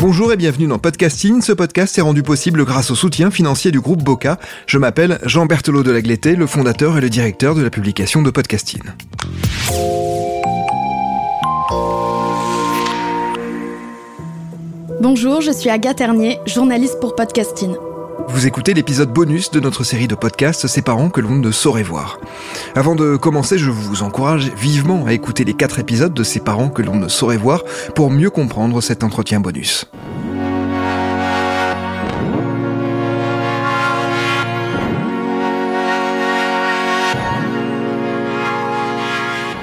Bonjour et bienvenue dans Podcasting. Ce podcast est rendu possible grâce au soutien financier du groupe Boca. Je m'appelle Jean Berthelot de Lagleté, le fondateur et le directeur de la publication de Podcasting. Bonjour, je suis Agathe Ternier, journaliste pour Podcasting. Vous écoutez l'épisode bonus de notre série de podcasts Ces parents que l'on ne saurait voir. Avant de commencer, je vous encourage vivement à écouter les quatre épisodes de Ces parents que l'on ne saurait voir pour mieux comprendre cet entretien bonus.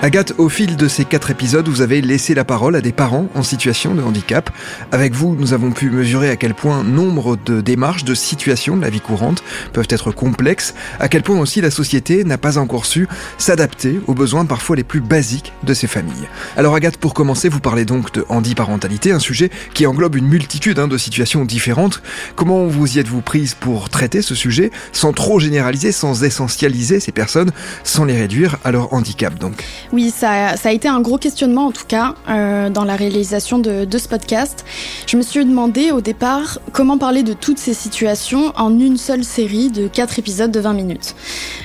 Agathe, au fil de ces quatre épisodes, vous avez laissé la parole à des parents en situation de handicap. Avec vous, nous avons pu mesurer à quel point nombre de démarches, de situations de la vie courante peuvent être complexes, à quel point aussi la société n'a pas encore su s'adapter aux besoins parfois les plus basiques de ces familles. Alors Agathe, pour commencer, vous parlez donc de handiparentalité, un sujet qui englobe une multitude hein, de situations différentes. Comment vous y êtes-vous prise pour traiter ce sujet sans trop généraliser, sans essentialiser ces personnes, sans les réduire à leur handicap donc? Ça, a été un gros questionnement en tout cas euh, dans la réalisation de, de, ce podcast. Je me suis demandé au départ comment parler de toutes ces situations en une seule série de 4 épisodes de 20 minutes.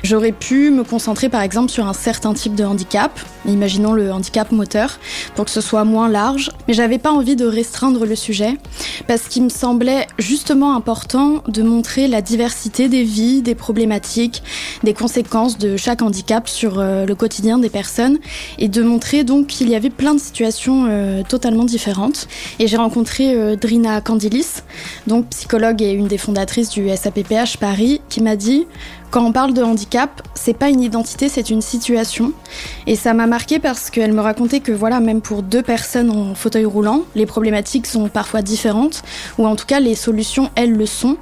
J'aurais pu me concentrer par exemple sur un certain type de handicap, imaginons le handicap moteur, pour que ce soit moins large, mais j'avais pas envie de restreindre le sujet parce qu'il me semblait justement important de montrer la diversité des vies, des problématiques, des conséquences de chaque handicap sur euh, le quotidien des personnes et de montrer donc qu'il y avait plein de situations euh, totalement différentes. Et j'ai rencontré euh, Drina Candilis, donc psychologue et une des fondatrices du SAPPH Paris, qui m'a dit quand on parle de handicap, c'est pas une identité, c'est une situation. Et ça m'a marqué parce qu'elle me racontait que voilà, même pour deux personnes en fauteuil roulant, les problématiques sont parfois différentes, ou en tout cas les solutions, elles le sont.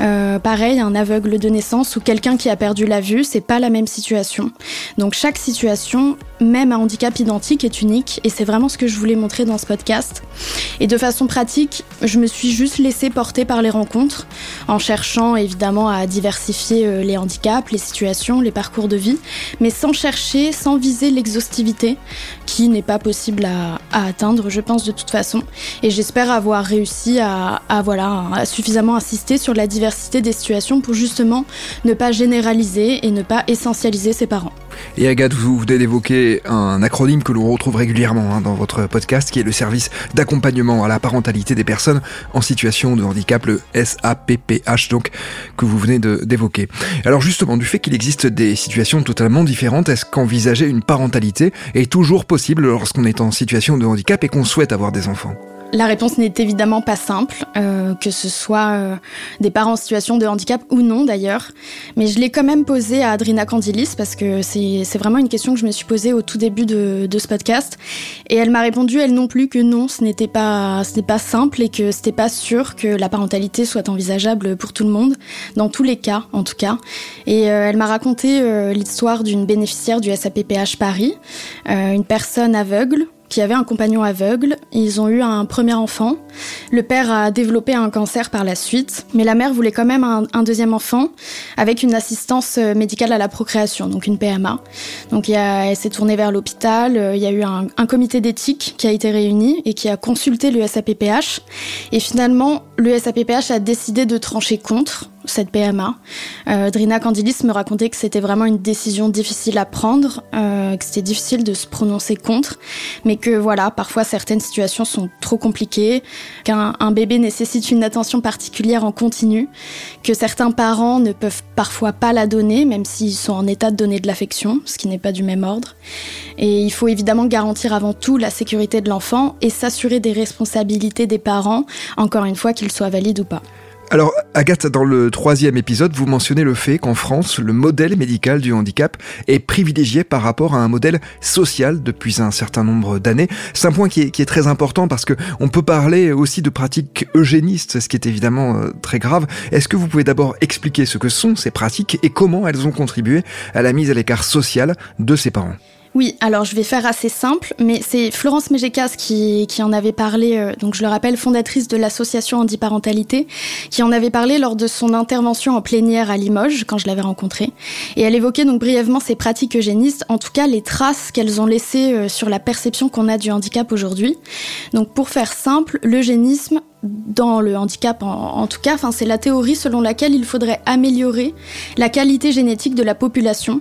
Euh, pareil, un aveugle de naissance ou quelqu'un qui a perdu la vue, c'est pas la même situation. Donc chaque situation, même un handicap identique, est unique, et c'est vraiment ce que je voulais montrer dans ce podcast. Et de façon pratique, je me suis juste laissée porter par les rencontres, en cherchant évidemment à diversifier euh, les handicaps les situations, les parcours de vie, mais sans chercher, sans viser l'exhaustivité, qui n'est pas possible à, atteindre, je pense, de toute façon. Et j'espère avoir réussi à, à suffisamment insister sur la diversité des situations pour justement ne pas généraliser et ne pas essentialiser ses parents. Et Agathe, vous venez d'évoquer un acronyme que l'on retrouve régulièrement hein, dans votre podcast, qui est le service d'accompagnement à la parentalité des personnes en situation de handicap, le SAPPH, donc, que vous venez d'évoquer. Alors justement, du fait qu'il existe des situations totalement différentes, est-ce qu'envisager une parentalité est toujours possible lorsqu'on est en situation de handicap et qu'on souhaite avoir des enfants? La réponse n'est évidemment pas simple, euh, que ce soit euh, des parents en situation de handicap ou non d'ailleurs. Mais je l'ai quand même posée à Adrina Candilis parce que c'est vraiment une question que je me suis posée au tout début de, de ce podcast. Et elle m'a répondu, elle non plus, que non, ce n'était pas, ce pas simple et que c'était pas sûr que la parentalité soit envisageable pour tout le monde, dans tous les cas en tout cas. Et euh, elle m'a raconté l'histoire d'une bénéficiaire du SAPPH Paris, une personne aveugle qui avait un compagnon aveugle. Ils ont eu un premier enfant. Le père a développé un cancer par la suite, mais la mère voulait quand même un, deuxième enfant avec une assistance euh, médicale à la procréation, donc une PMA. Donc il elle s'est tournée vers l'hôpital. Euh, il y a eu un, un comité d'éthique qui a été réuni et qui a consulté le SAPPH. Et finalement, le SAPPH a décidé de trancher contre cette PMA. Euh, Drina Candilis me racontait que c'était vraiment une décision difficile à prendre, euh, que c'était difficile de se prononcer contre, mais que voilà, parfois certaines situations sont trop compliquées, qu'un bébé nécessite une attention particulière en continu, que certains parents ne peuvent parfois pas la donner, même s'ils sont en état de donner de l'affection, ce qui n'est pas du même ordre. Et il faut évidemment garantir avant tout la sécurité de l'enfant et s'assurer des responsabilités des parents, encore une fois qu'ils valides ou pas. Alors, Agathe, dans le troisième épisode, vous mentionnez le fait qu'en France, le modèle médical du handicap est privilégié par rapport à un modèle social depuis un certain nombre d'années. C'est un point qui est, très important parce que on peut parler aussi de pratiques eugénistes, ce qui est évidemment euh, très grave. Est-ce que vous pouvez d'abord expliquer ce que sont ces pratiques et comment elles ont contribué à la mise à l'écart social de ses parents? Oui, alors je vais faire assez simple, mais c'est Florence Mégekas qui, qui en avait parlé, euh, donc je le rappelle, fondatrice de l'association Handiparentalité, qui en avait parlé lors de son intervention en plénière à Limoges, quand je l'avais rencontrée. Et elle évoquait donc brièvement ces pratiques eugénistes, en tout cas les traces qu'elles ont laissées euh, sur la perception qu'on a du handicap aujourd'hui. Donc pour faire simple, l'eugénisme dans le handicap en, tout cas, c'est la théorie selon laquelle il faudrait améliorer la qualité génétique de la population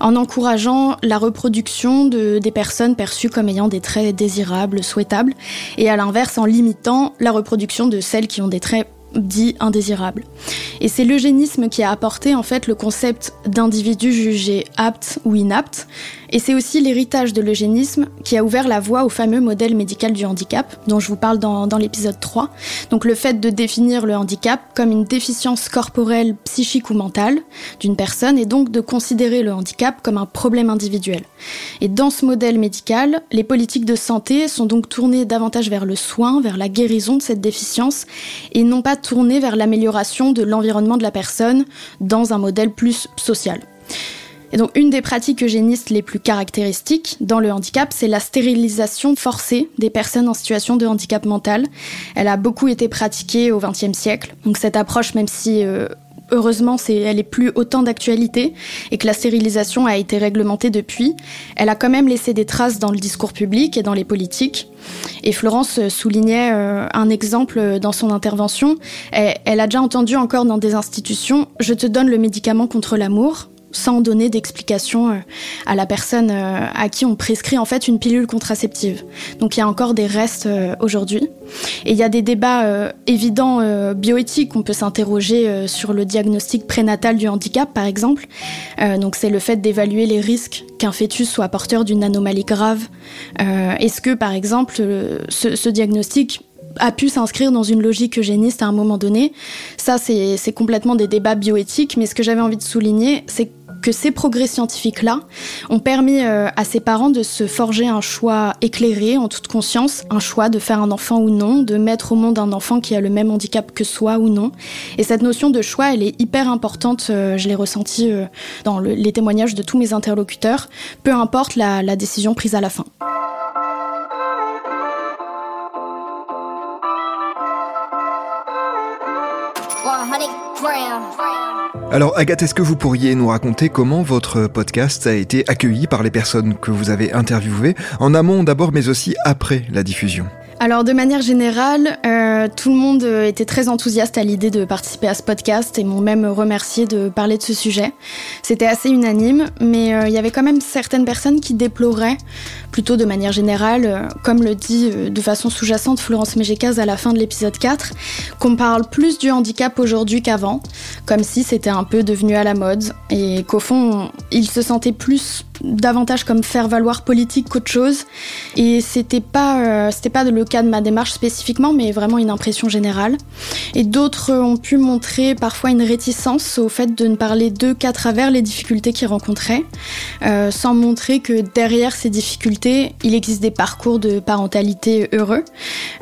en encourageant la reproduction de, des personnes perçues comme ayant des traits désirables, souhaitables, et à l'inverse en limitant la reproduction de celles qui ont des traits dits indésirables. Et c'est l'eugénisme qui a apporté en fait le concept d'individu jugé apte ou inapte et c'est aussi l'héritage de l'eugénisme qui a ouvert la voie au fameux modèle médical du handicap, dont je vous parle dans, l'épisode 3. Donc le fait de définir le handicap comme une déficience corporelle, psychique ou mentale d'une personne, et donc de considérer le handicap comme un problème individuel. Et dans ce modèle médical, les politiques de santé sont donc tournées davantage vers le soin, vers la guérison de cette déficience, et non pas tournées vers l'amélioration de l'environnement de la personne dans un modèle plus social. Et donc, une des pratiques eugénistes les plus caractéristiques dans le handicap, c'est la stérilisation forcée des personnes en situation de handicap mental. Elle a beaucoup été pratiquée au XXe siècle. Donc, cette approche, même si euh, heureusement, elle est plus autant d'actualité et que la stérilisation a été réglementée depuis, elle a quand même laissé des traces dans le discours public et dans les politiques. Et Florence soulignait euh, un exemple dans son intervention. elle a déjà entendu encore dans des institutions Je te donne le médicament contre l'amour sans donner d'explication euh, à la personne euh, à qui on prescrit en fait une pilule contraceptive. Donc il y a encore des restes euh, aujourd'hui. Et il y a des débats évidents bioéthiques. On peut s'interroger sur le diagnostic prénatal du handicap, par exemple. donc c'est le fait d'évaluer les risques qu'un fœtus soit porteur d'une anomalie grave. Est-ce que, par exemple, ce, diagnostic a pu s'inscrire dans une logique eugéniste à un moment donné? Ça, c'est complètement des débats bioéthiques, mais ce que j'avais envie de souligner, c'est que ces progrès scientifiques-là ont permis euh, à ses parents de se forger un choix éclairé, en toute conscience, un choix de faire un enfant ou non, de mettre au monde un enfant qui a le même handicap que soi ou non. Et cette notion de choix, elle est hyper importante, euh, je l'ai ressenti euh, dans les témoignages de tous mes interlocuteurs, peu importe la, la décision prise à la fin. Alors Agathe, est-ce que vous pourriez nous raconter comment votre podcast a été accueilli par les personnes que vous avez interviewées, en amont d'abord mais aussi après la diffusion? Alors de manière générale, euh, tout le monde euh, était très enthousiaste à l'idée de participer à ce podcast et m'ont même remercié de parler de ce sujet. C'était assez unanime, mais euh, il y avait quand même certaines personnes qui déploraient, plutôt de manière générale, comme le dit de façon sous-jacente Florence Mégécaz à la fin de l'épisode 4, qu'on parle plus du handicap aujourd'hui qu'avant, comme si c'était un peu devenu à la mode, et qu'au fond, ils se sentaient plus davantage comme faire valoir politique qu'autre chose. Et c'était pas, c'était pas le cas de ma démarche spécifiquement, mais vraiment une impression générale. Et d'autres ont pu montrer parfois une réticence au fait de ne parler d'eux qu'à travers les difficultés qu'ils rencontraient, euh, sans montrer que derrière ces difficultés, il existe des parcours de parentalité heureux.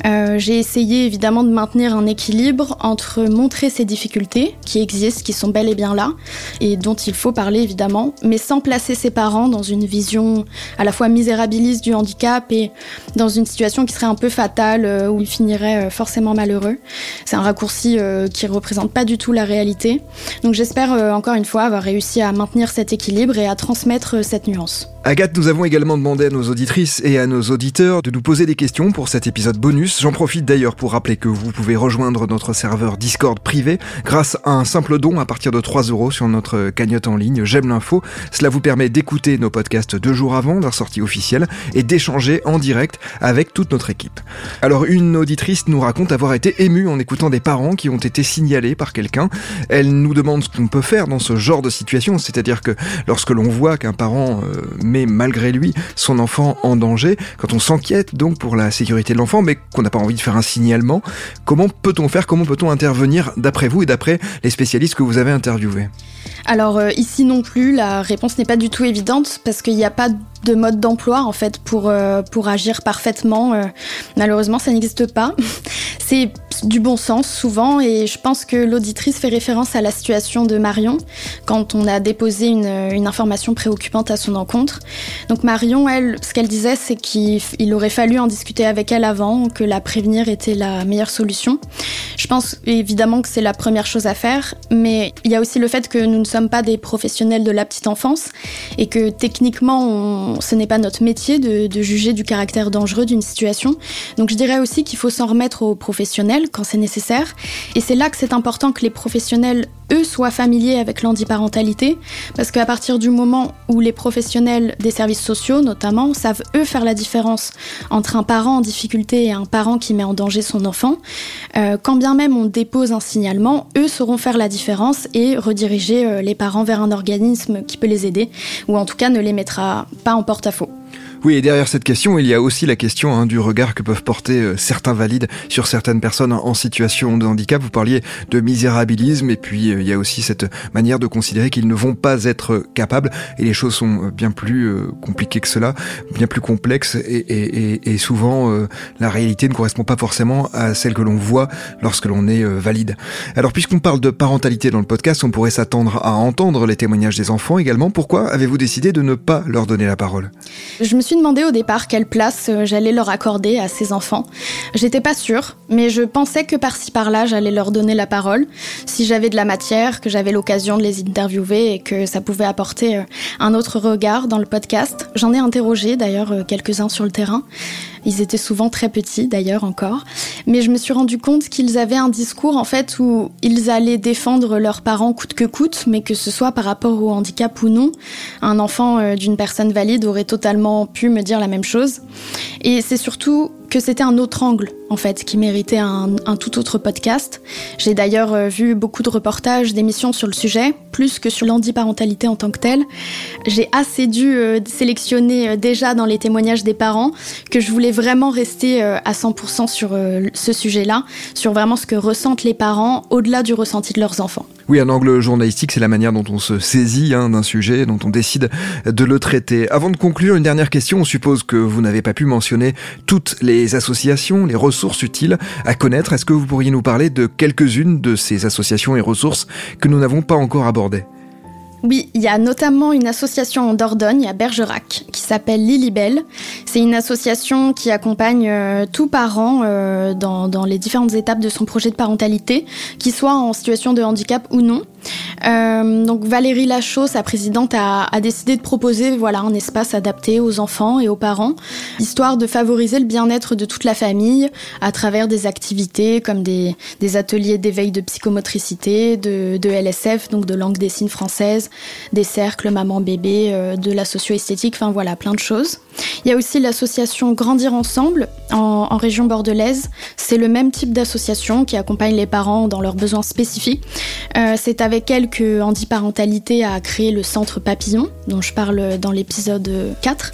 Euh, j'ai essayé évidemment de maintenir un équilibre entre montrer ces difficultés qui existent, qui sont bel et bien là, et dont il faut parler évidemment, mais sans placer ses parents dans une vision à la fois misérabiliste du handicap et dans une situation qui serait un peu fatal euh, où il finirait euh, forcément malheureux. C'est un raccourci euh, qui représente pas du tout la réalité. Donc j'espère encore une fois avoir réussi à maintenir cet équilibre et à transmettre cette nuance. Agathe, nous avons également demandé à nos auditrices et à nos auditeurs de nous poser des questions pour cet épisode bonus. J'en profite d'ailleurs pour rappeler que vous pouvez rejoindre notre serveur Discord privé grâce à un simple don à partir de 3 euros sur notre cagnotte en ligne J'aime l'info. Cela vous permet d'écouter nos podcasts deux jours avant leur sortie officielle et d'échanger en direct avec toute notre équipe. Alors une auditrice nous raconte avoir été émue en écoutant des parents qui ont été signalés par quelqu'un. Elle nous demande ce qu'on peut faire dans ce genre de situation, c'est-à-dire que lorsque l'on voit qu'un parent euh, met malgré lui son enfant en danger, quand on s'inquiète donc pour la sécurité de l'enfant, mais qu'on n'a pas envie de faire un signalement, comment peut-on faire, comment peut-on intervenir d'après vous et d'après les spécialistes que vous avez interviewés? Alors euh, ici non plus, la réponse n'est pas du tout évidente parce qu'il n'y a pas de mode d'emploi en fait pour, euh, agir parfaitement. Euh, malheureusement, ça n'existe pas. C'est du bon sens souvent et je pense que l'auditrice fait référence à la situation de Marion quand on a déposé une, information préoccupante à son encontre. Donc Marion, elle, ce qu'elle disait, c'est qu'il aurait fallu en discuter avec elle avant, que la prévenir était la meilleure solution. Je pense évidemment que c'est la première chose à faire, mais il y a aussi le fait que nous ne sommes pas des professionnels de la petite enfance et que techniquement, ce n'est pas notre métier de juger du caractère dangereux d'une situation. Donc je dirais aussi qu'il faut s'en remettre aux professionnels quand c'est nécessaire. Et c'est là que c'est important que les professionnels, eux, soient familiers avec l'handiparentalité, parce qu'à partir du moment où les professionnels des services sociaux, notamment, savent, eux, faire la différence entre un parent en difficulté et un parent qui met en danger son enfant, euh, quand bien même on dépose un signalement, eux sauront faire la différence et rediriger euh, les parents vers un organisme qui peut les aider, ou en tout cas ne les mettra pas en porte-à-faux. Oui, et derrière cette question, il y a aussi la question hein, du regard que peuvent porter euh, certains valides sur certaines personnes en situation de handicap. Vous parliez de misérabilisme, et puis euh, il y a aussi cette manière de considérer qu'ils ne vont pas être capables, et les choses sont euh, bien plus compliquées que cela, bien plus complexes, et, souvent la réalité ne correspond pas forcément à celle que l'on voit lorsque l'on est valide. Alors puisqu'on parle de parentalité dans le podcast, on pourrait s'attendre à entendre les témoignages des enfants également. Pourquoi avez-vous décidé de ne pas leur donner la parole? Demandé au départ quelle place euh, j'allais leur accorder à ces enfants. J'étais pas sûre, mais je pensais que par-ci par-là, j'allais leur donner la parole. Si j'avais de la matière, que j'avais l'occasion de les interviewer et que ça pouvait apporter euh, un autre regard dans le podcast. J'en ai interrogé d'ailleurs euh, quelques-uns sur le terrain. Ils étaient souvent très petits d'ailleurs encore. Mais je me suis rendu compte qu'ils avaient un discours en fait où ils allaient défendre leurs parents coûte que coûte, mais que ce soit par rapport au handicap ou non. Un enfant euh, d'une personne valide aurait totalement pu me dire la même chose. Et c'est surtout que c'était un autre angle, en fait, qui méritait un, tout autre podcast. J'ai d'ailleurs euh, vu beaucoup de reportages, d'émissions sur le sujet, plus que sur l'handiparentalité en tant que telle. J'ai assez dû euh, sélectionner euh, déjà dans les témoignages des parents que je voulais vraiment rester à 100% sur ce sujet-là, sur vraiment ce que ressentent les parents au-delà du ressenti de leurs enfants. Oui, un angle journalistique, c'est la manière dont on se saisit hein, d'un sujet, dont on décide de le traiter. Avant de conclure, une dernière question. On suppose que vous n'avez pas pu mentionner toutes les associations, les ressources utiles à connaître. Est-ce que vous pourriez nous parler de quelques-unes de ces associations et ressources que nous n'avons pas encore abordées? Oui, il y a notamment une association en Dordogne, à Bergerac, qui s'appelle Lilibelle. C'est une association qui accompagne euh, tout parent euh, dans, dans, les différentes étapes de son projet de parentalité, qu'il soit en situation de handicap ou non. Euh, donc Valérie Lachaud, sa présidente, a, décidé de proposer voilà un espace adapté aux enfants et aux parents, histoire de favoriser le bien-être de toute la famille à travers des activités comme des, ateliers d'éveil de psychomotricité, de, LSF, donc de langue des signes française, des cercles maman-bébé, euh, de la socio-esthétique, enfin voilà, plein de choses. Il y a aussi l'association Grandir Ensemble en, en région bordelaise. C'est le même type d'association qui accompagne les parents dans leurs besoins spécifiques. Euh, C'est avec elle que Parentalité a créé le centre Papillon, dont je parle dans l'épisode 4.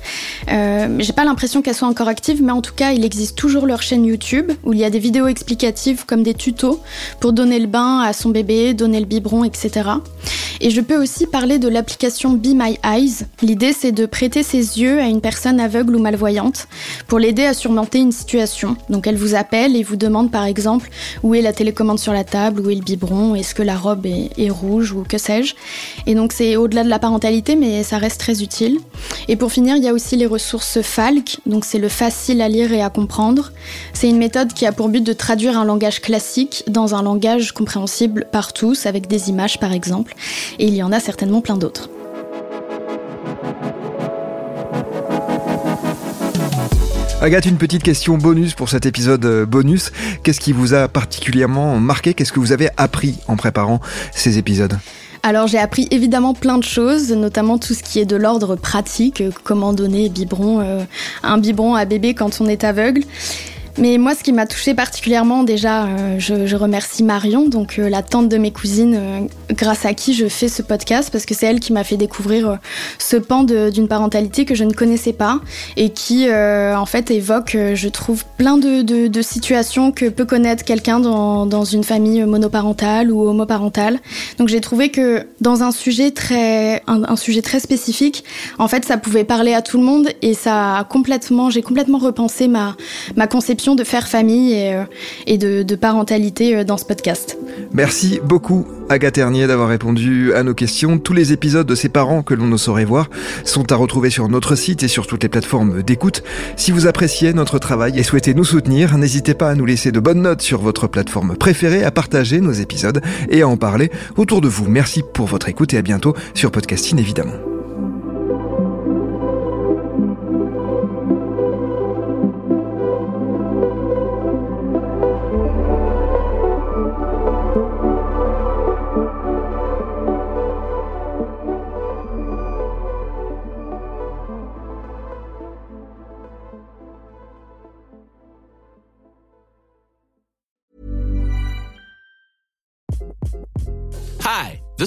Euh, J'ai pas l'impression qu'elle soit encore active, mais en tout cas, il existe toujours leur chaîne YouTube où il y a des vidéos explicatives comme des tutos pour donner le bain à son bébé, donner le biberon, etc. Et je peux aussi parler de l'application Be My Eyes. L'idée, c'est de prêter ses yeux à une personne aveugle ou malvoyante pour l'aider à surmonter une situation. Donc elle vous appelle et vous demande par exemple où est la télécommande sur la table, où est le biberon, est-ce que la robe est rouge ou que sais-je. Et donc c'est au-delà de la parentalité, mais ça reste très utile. Et pour finir, il y a aussi les ressources FALC, donc c'est le facile à lire et à comprendre. C'est une méthode qui a pour but de traduire un langage classique dans un langage compréhensible par tous, avec des images par exemple et il y en a certainement plein d'autres. Agathe, une petite question bonus pour cet épisode euh, bonus. Qu'est-ce qui vous a particulièrement marqué? Qu'est-ce que vous avez appris en préparant ces épisodes? Alors j'ai appris évidemment plein de choses, notamment tout ce qui est de l'ordre pratique, euh, comment donner biberon, euh, un biberon à bébé quand on est aveugle. Mais moi, ce qui m'a touché particulièrement, déjà, je, je, remercie Marion, donc la tante de mes cousines, grâce à qui je fais ce podcast, parce que c'est elle qui m'a fait découvrir ce pan d'une parentalité que je ne connaissais pas et qui, en fait, évoque, je trouve, plein de, de, situations que peut connaître quelqu'un dans, dans une famille monoparentale ou homoparentale. Donc j'ai trouvé que dans un sujet très, un, sujet très spécifique, en fait, ça pouvait parler à tout le monde et ça a complètement, j'ai complètement repensé ma, ma conception de faire famille et, euh, et de, de parentalité euh, dans ce podcast. Merci beaucoup Agathe Ternier d'avoir répondu à nos questions. Tous les épisodes de ses parents que l'on ne saurait voir sont à retrouver sur notre site et sur toutes les plateformes d'écoute. Si vous appréciez notre travail et souhaitez nous soutenir, n'hésitez pas à nous laisser de bonnes notes sur votre plateforme préférée, à partager nos épisodes et à en parler autour de vous. Merci pour votre écoute et à bientôt sur Podcasting évidemment.